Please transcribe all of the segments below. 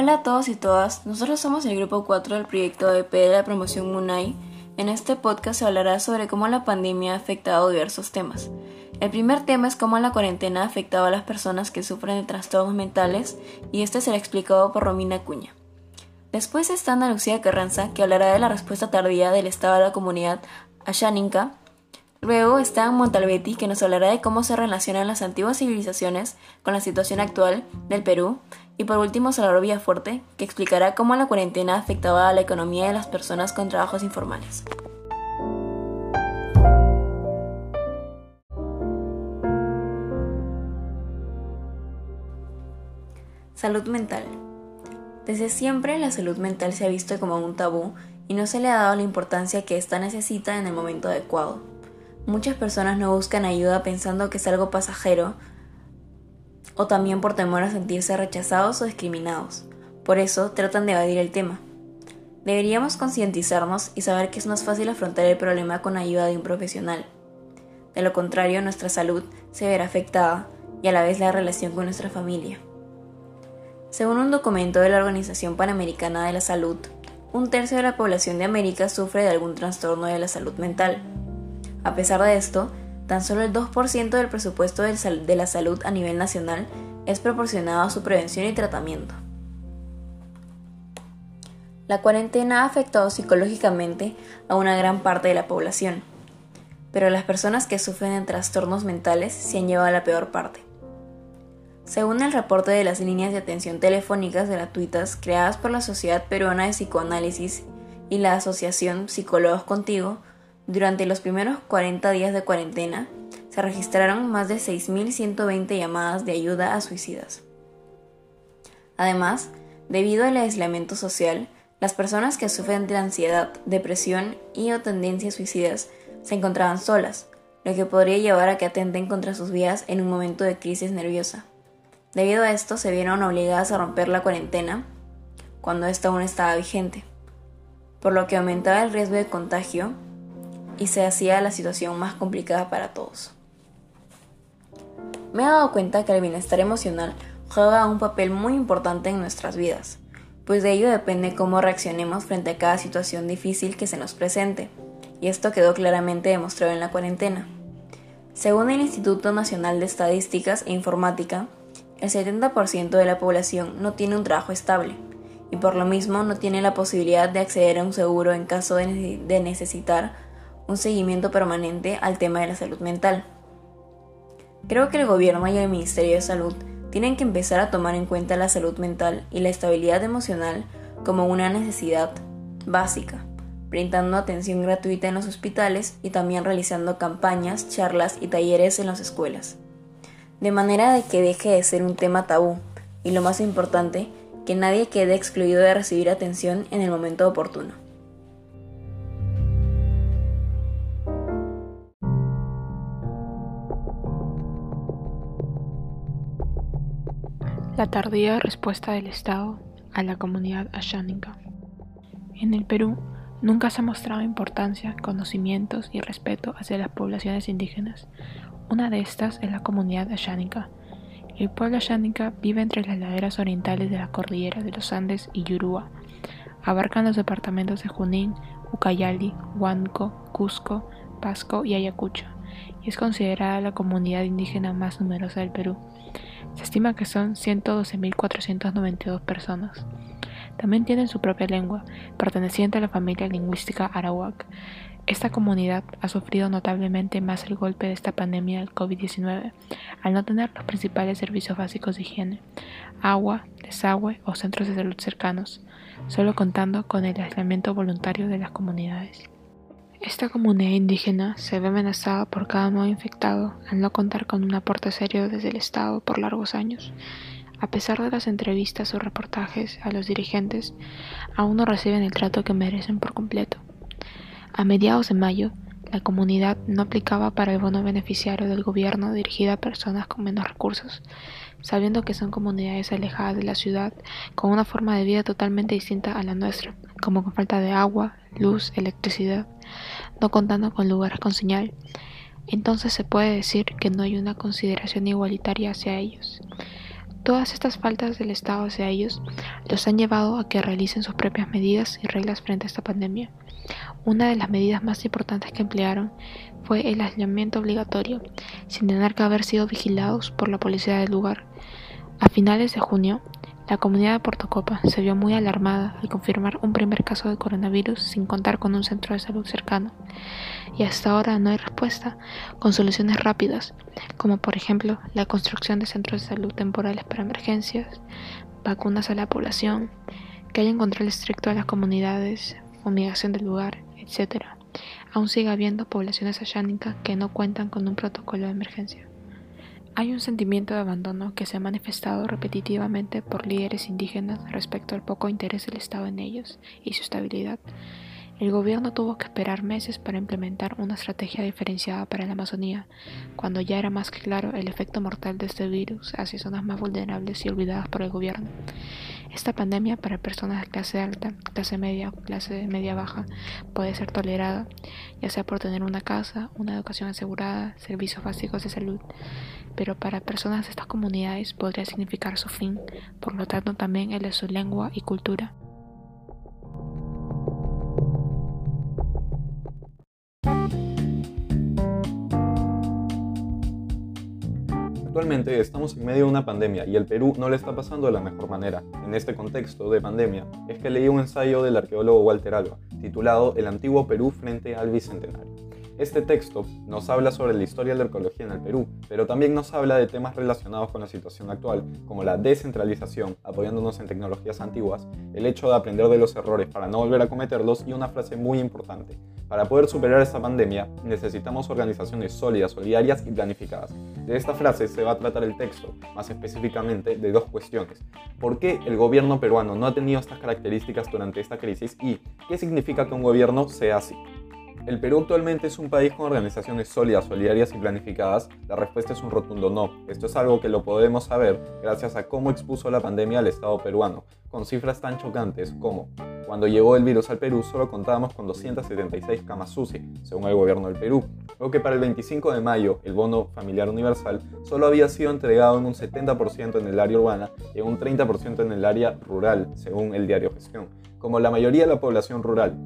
Hola a todos y todas, nosotros somos el grupo 4 del proyecto EP de la promoción MUNAI. En este podcast se hablará sobre cómo la pandemia ha afectado diversos temas. El primer tema es cómo la cuarentena ha afectado a las personas que sufren de trastornos mentales y este será explicado por Romina Cuña. Después está Ana Lucía Carranza, que hablará de la respuesta tardía del Estado de la comunidad a Shaninka. Luego está Montalbetti, que nos hablará de cómo se relacionan las antiguas civilizaciones con la situación actual del Perú. Y por último, Salvador Villafuerte, que explicará cómo la cuarentena afectaba a la economía de las personas con trabajos informales. Salud mental. Desde siempre la salud mental se ha visto como un tabú y no se le ha dado la importancia que ésta necesita en el momento adecuado. Muchas personas no buscan ayuda pensando que es algo pasajero o también por temor a sentirse rechazados o discriminados. Por eso tratan de evadir el tema. Deberíamos concientizarnos y saber que es más fácil afrontar el problema con ayuda de un profesional. De lo contrario, nuestra salud se verá afectada y a la vez la relación con nuestra familia. Según un documento de la Organización Panamericana de la Salud, un tercio de la población de América sufre de algún trastorno de la salud mental. A pesar de esto, tan solo el 2% del presupuesto de la salud a nivel nacional es proporcionado a su prevención y tratamiento. La cuarentena ha afectado psicológicamente a una gran parte de la población, pero las personas que sufren de trastornos mentales se han llevado a la peor parte. Según el reporte de las líneas de atención telefónicas gratuitas creadas por la Sociedad Peruana de Psicoanálisis y la Asociación Psicólogos Contigo, durante los primeros 40 días de cuarentena se registraron más de 6.120 llamadas de ayuda a suicidas. Además, debido al aislamiento social, las personas que sufren de ansiedad, depresión y o tendencias suicidas se encontraban solas, lo que podría llevar a que atenten contra sus vidas en un momento de crisis nerviosa. Debido a esto se vieron obligadas a romper la cuarentena cuando esta aún estaba vigente, por lo que aumentaba el riesgo de contagio y se hacía la situación más complicada para todos. Me he dado cuenta que el bienestar emocional juega un papel muy importante en nuestras vidas, pues de ello depende cómo reaccionemos frente a cada situación difícil que se nos presente, y esto quedó claramente demostrado en la cuarentena. Según el Instituto Nacional de Estadísticas e Informática, el 70% de la población no tiene un trabajo estable y por lo mismo no tiene la posibilidad de acceder a un seguro en caso de, necesitar un seguimiento permanente al tema de la salud mental. Creo que el gobierno y el Ministerio de Salud tienen que empezar a tomar en cuenta la salud mental y la estabilidad emocional como una necesidad básica, brindando atención gratuita en los hospitales y también realizando campañas, charlas y talleres en las escuelas de manera de que deje de ser un tema tabú y lo más importante, que nadie quede excluido de recibir atención en el momento oportuno. La tardía respuesta del Estado a la comunidad ashánica. En el Perú, nunca se ha mostrado importancia, conocimientos y respeto hacia las poblaciones indígenas, una de estas es la comunidad ashánica. El pueblo ashánica vive entre las laderas orientales de la cordillera de los Andes y Yurúa. Abarcan los departamentos de Junín, Ucayali, Huánuco, Cusco, Pasco y Ayacucho, y es considerada la comunidad indígena más numerosa del Perú. Se estima que son 112.492 personas. También tienen su propia lengua, perteneciente a la familia lingüística arawak, esta comunidad ha sufrido notablemente más el golpe de esta pandemia del COVID-19 al no tener los principales servicios básicos de higiene, agua, desagüe o centros de salud cercanos, solo contando con el aislamiento voluntario de las comunidades. Esta comunidad indígena se ve amenazada por cada nuevo infectado al no contar con un aporte serio desde el Estado por largos años. A pesar de las entrevistas o reportajes a los dirigentes, aún no reciben el trato que merecen por completo. A mediados de mayo, la comunidad no aplicaba para el bono beneficiario del gobierno dirigido a personas con menos recursos, sabiendo que son comunidades alejadas de la ciudad con una forma de vida totalmente distinta a la nuestra, como con falta de agua, luz, electricidad, no contando con lugares con señal. Entonces se puede decir que no hay una consideración igualitaria hacia ellos. Todas estas faltas del Estado hacia ellos los han llevado a que realicen sus propias medidas y reglas frente a esta pandemia. Una de las medidas más importantes que emplearon fue el aislamiento obligatorio, sin tener que haber sido vigilados por la policía del lugar. A finales de junio, la comunidad de Portocopa se vio muy alarmada al confirmar un primer caso de coronavirus sin contar con un centro de salud cercano. Y hasta ahora no hay respuesta con soluciones rápidas, como por ejemplo la construcción de centros de salud temporales para emergencias, vacunas a la población, que haya un control estricto a las comunidades, fumigación del lugar, etc. Aún sigue habiendo poblaciones ayánicas que no cuentan con un protocolo de emergencia. Hay un sentimiento de abandono que se ha manifestado repetitivamente por líderes indígenas respecto al poco interés del Estado en ellos y su estabilidad. El gobierno tuvo que esperar meses para implementar una estrategia diferenciada para la Amazonía, cuando ya era más que claro el efecto mortal de este virus hacia zonas más vulnerables y olvidadas por el gobierno. Esta pandemia para personas de clase alta, clase media o clase media baja puede ser tolerada, ya sea por tener una casa, una educación asegurada, servicios básicos de salud, pero para personas de estas comunidades podría significar su fin, por lo tanto también el de su lengua y cultura. Actualmente estamos en medio de una pandemia y el Perú no le está pasando de la mejor manera. En este contexto de pandemia es que leí un ensayo del arqueólogo Walter Alba, titulado El antiguo Perú frente al Bicentenario. Este texto nos habla sobre la historia de la arqueología en el Perú, pero también nos habla de temas relacionados con la situación actual, como la descentralización, apoyándonos en tecnologías antiguas, el hecho de aprender de los errores para no volver a cometerlos y una frase muy importante. Para poder superar esta pandemia necesitamos organizaciones sólidas, solidarias y planificadas. De esta frase se va a tratar el texto, más específicamente de dos cuestiones. ¿Por qué el gobierno peruano no ha tenido estas características durante esta crisis y qué significa que un gobierno sea así? ¿El Perú actualmente es un país con organizaciones sólidas, solidarias y planificadas? La respuesta es un rotundo no. Esto es algo que lo podemos saber gracias a cómo expuso la pandemia al Estado peruano, con cifras tan chocantes como cuando llegó el virus al Perú solo contábamos con 276 camas UCI, según el gobierno del Perú, lo que para el 25 de mayo el bono familiar universal solo había sido entregado en un 70% en el área urbana y en un 30% en el área rural, según el diario Gestión. Como la mayoría de la población rural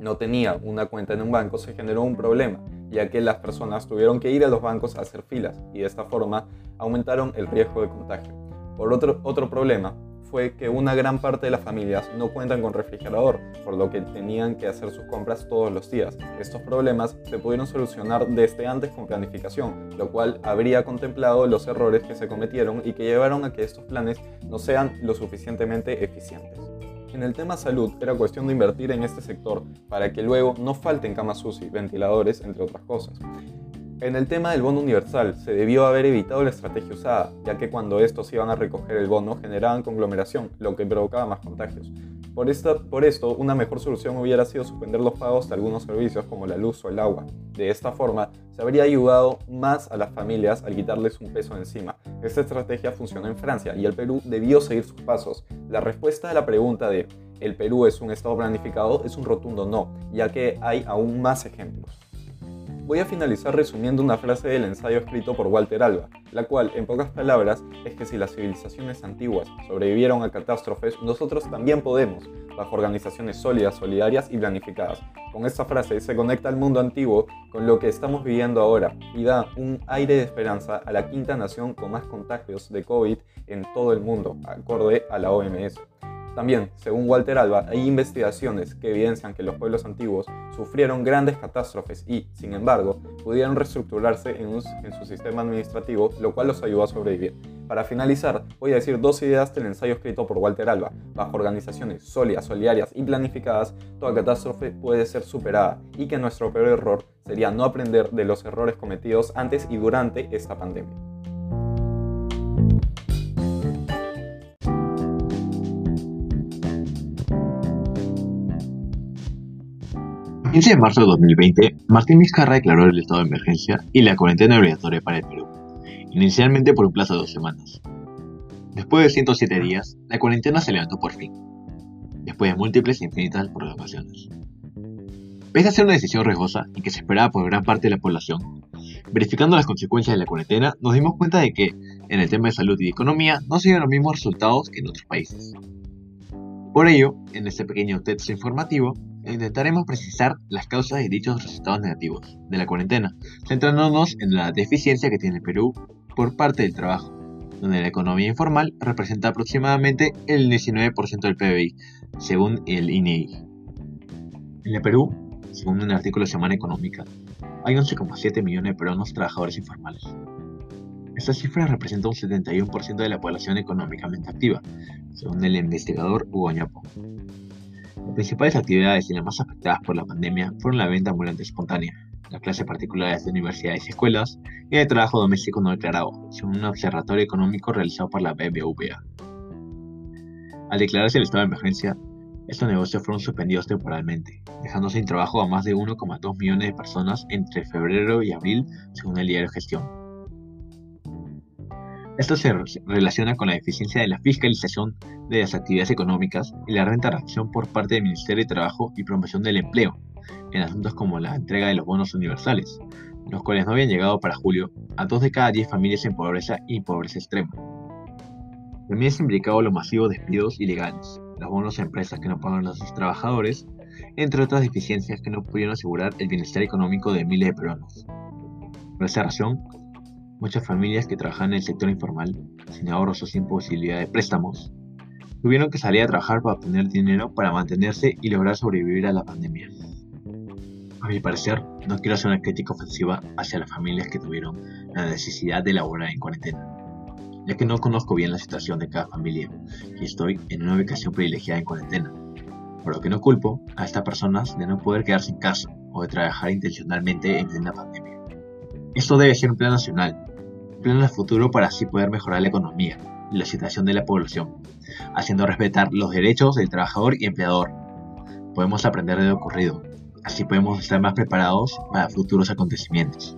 no tenía una cuenta en un banco, se generó un problema, ya que las personas tuvieron que ir a los bancos a hacer filas y de esta forma aumentaron el riesgo de contagio. Por otro, otro problema fue que una gran parte de las familias no cuentan con refrigerador, por lo que tenían que hacer sus compras todos los días. Estos problemas se pudieron solucionar desde antes con planificación, lo cual habría contemplado los errores que se cometieron y que llevaron a que estos planes no sean lo suficientemente eficientes. En el tema salud era cuestión de invertir en este sector para que luego no falten camas UCI, ventiladores, entre otras cosas. En el tema del bono universal, se debió haber evitado la estrategia usada, ya que cuando estos iban a recoger el bono generaban conglomeración, lo que provocaba más contagios. Por, esto, una mejor solución hubiera sido suspender los pagos de algunos servicios como la luz o el agua. De esta forma, se habría ayudado más a las familias al quitarles un peso encima. Esta estrategia funcionó en Francia y el Perú debió seguir sus pasos. La respuesta a la pregunta de ¿el Perú es un estado planificado? es un rotundo no, ya que hay aún más ejemplos. Voy a finalizar resumiendo una frase del ensayo escrito por Walter Alba, la cual, en pocas palabras, es que si las civilizaciones antiguas sobrevivieron a catástrofes, nosotros también podemos, bajo organizaciones sólidas, solidarias y planificadas. Con esta frase se conecta el mundo antiguo con lo que estamos viviendo ahora y da un aire de esperanza a la quinta nación con más contagios de COVID en todo el mundo, acorde a la OMS. También, según Walter Alba, hay investigaciones que evidencian que los pueblos antiguos sufrieron grandes catástrofes y, sin embargo, pudieron reestructurarse en, su sistema administrativo, lo cual los ayudó a sobrevivir. Para finalizar, voy a decir dos ideas del ensayo escrito por Walter Alba. Bajo organizaciones sólidas, solidarias y planificadas, toda catástrofe puede ser superada y que nuestro peor error sería no aprender de los errores cometidos antes y durante esta pandemia. 15 de marzo de 2020, Martín Vizcarra declaró el estado de emergencia y la cuarentena obligatoria para el Perú, inicialmente por un plazo de dos semanas. Después de 107 días, la cuarentena se levantó por fin, después de múltiples e infinitas programaciones. Pese a ser una decisión riesgosa y que se esperaba por gran parte de la población, Verificando las consecuencias de la cuarentena, nos dimos cuenta de que, en el tema de salud y economía, no se los mismos resultados que en otros países. Por ello, en este pequeño texto informativo, intentaremos precisar las causas de dichos resultados negativos de la cuarentena, centrándonos en la deficiencia que tiene el Perú por parte del trabajo, donde la economía informal representa aproximadamente el 19% del PBI, según el INEI. En el Perú, según un artículo de Semana Económica, hay 11,7 millones de peruanos trabajadores informales. Esta cifra representa un 71% de la población económicamente activa, según el investigador Hugo Ñapo. Las principales actividades y las más afectadas por la pandemia fueron la venta ambulante espontánea, la clase particulares de universidades y escuelas y el trabajo doméstico no declarado, según un observatorio económico realizado por la BBVA. Al declararse el estado de emergencia, estos negocios fueron suspendidos temporalmente, dejando sin trabajo a más de 1,2 millones de personas entre febrero y abril, según el diario Gestión. Esto se relaciona con la deficiencia de la fiscalización de las actividades económicas y la renta reacción por parte del Ministerio de Trabajo y Promoción del Empleo, en asuntos como la entrega de los bonos universales, los cuales no habían llegado para julio a dos de cada diez familias en pobreza y pobreza extrema. También se implicado los masivos despidos ilegales, los bonos a empresas que no pagan a sus trabajadores, entre otras deficiencias que no pudieron asegurar el bienestar económico de miles de peruanos. Por esa razón, muchas familias que trabajan en el sector informal, sin ahorros o sin posibilidad de préstamos, tuvieron que salir a trabajar para obtener dinero para mantenerse y lograr sobrevivir a la pandemia. A mi parecer, no quiero hacer una crítica ofensiva hacia las familias que tuvieron la necesidad de laborar en cuarentena ya que no conozco bien la situación de cada familia y estoy en una ubicación privilegiada en cuarentena, por lo que no culpo a estas personas de no poder quedarse en casa o de trabajar intencionalmente en plena pandemia. Esto debe ser un plan nacional, un plan de futuro para así poder mejorar la economía y la situación de la población, haciendo respetar los derechos del trabajador y empleador. Podemos aprender de lo ocurrido, así podemos estar más preparados para futuros acontecimientos.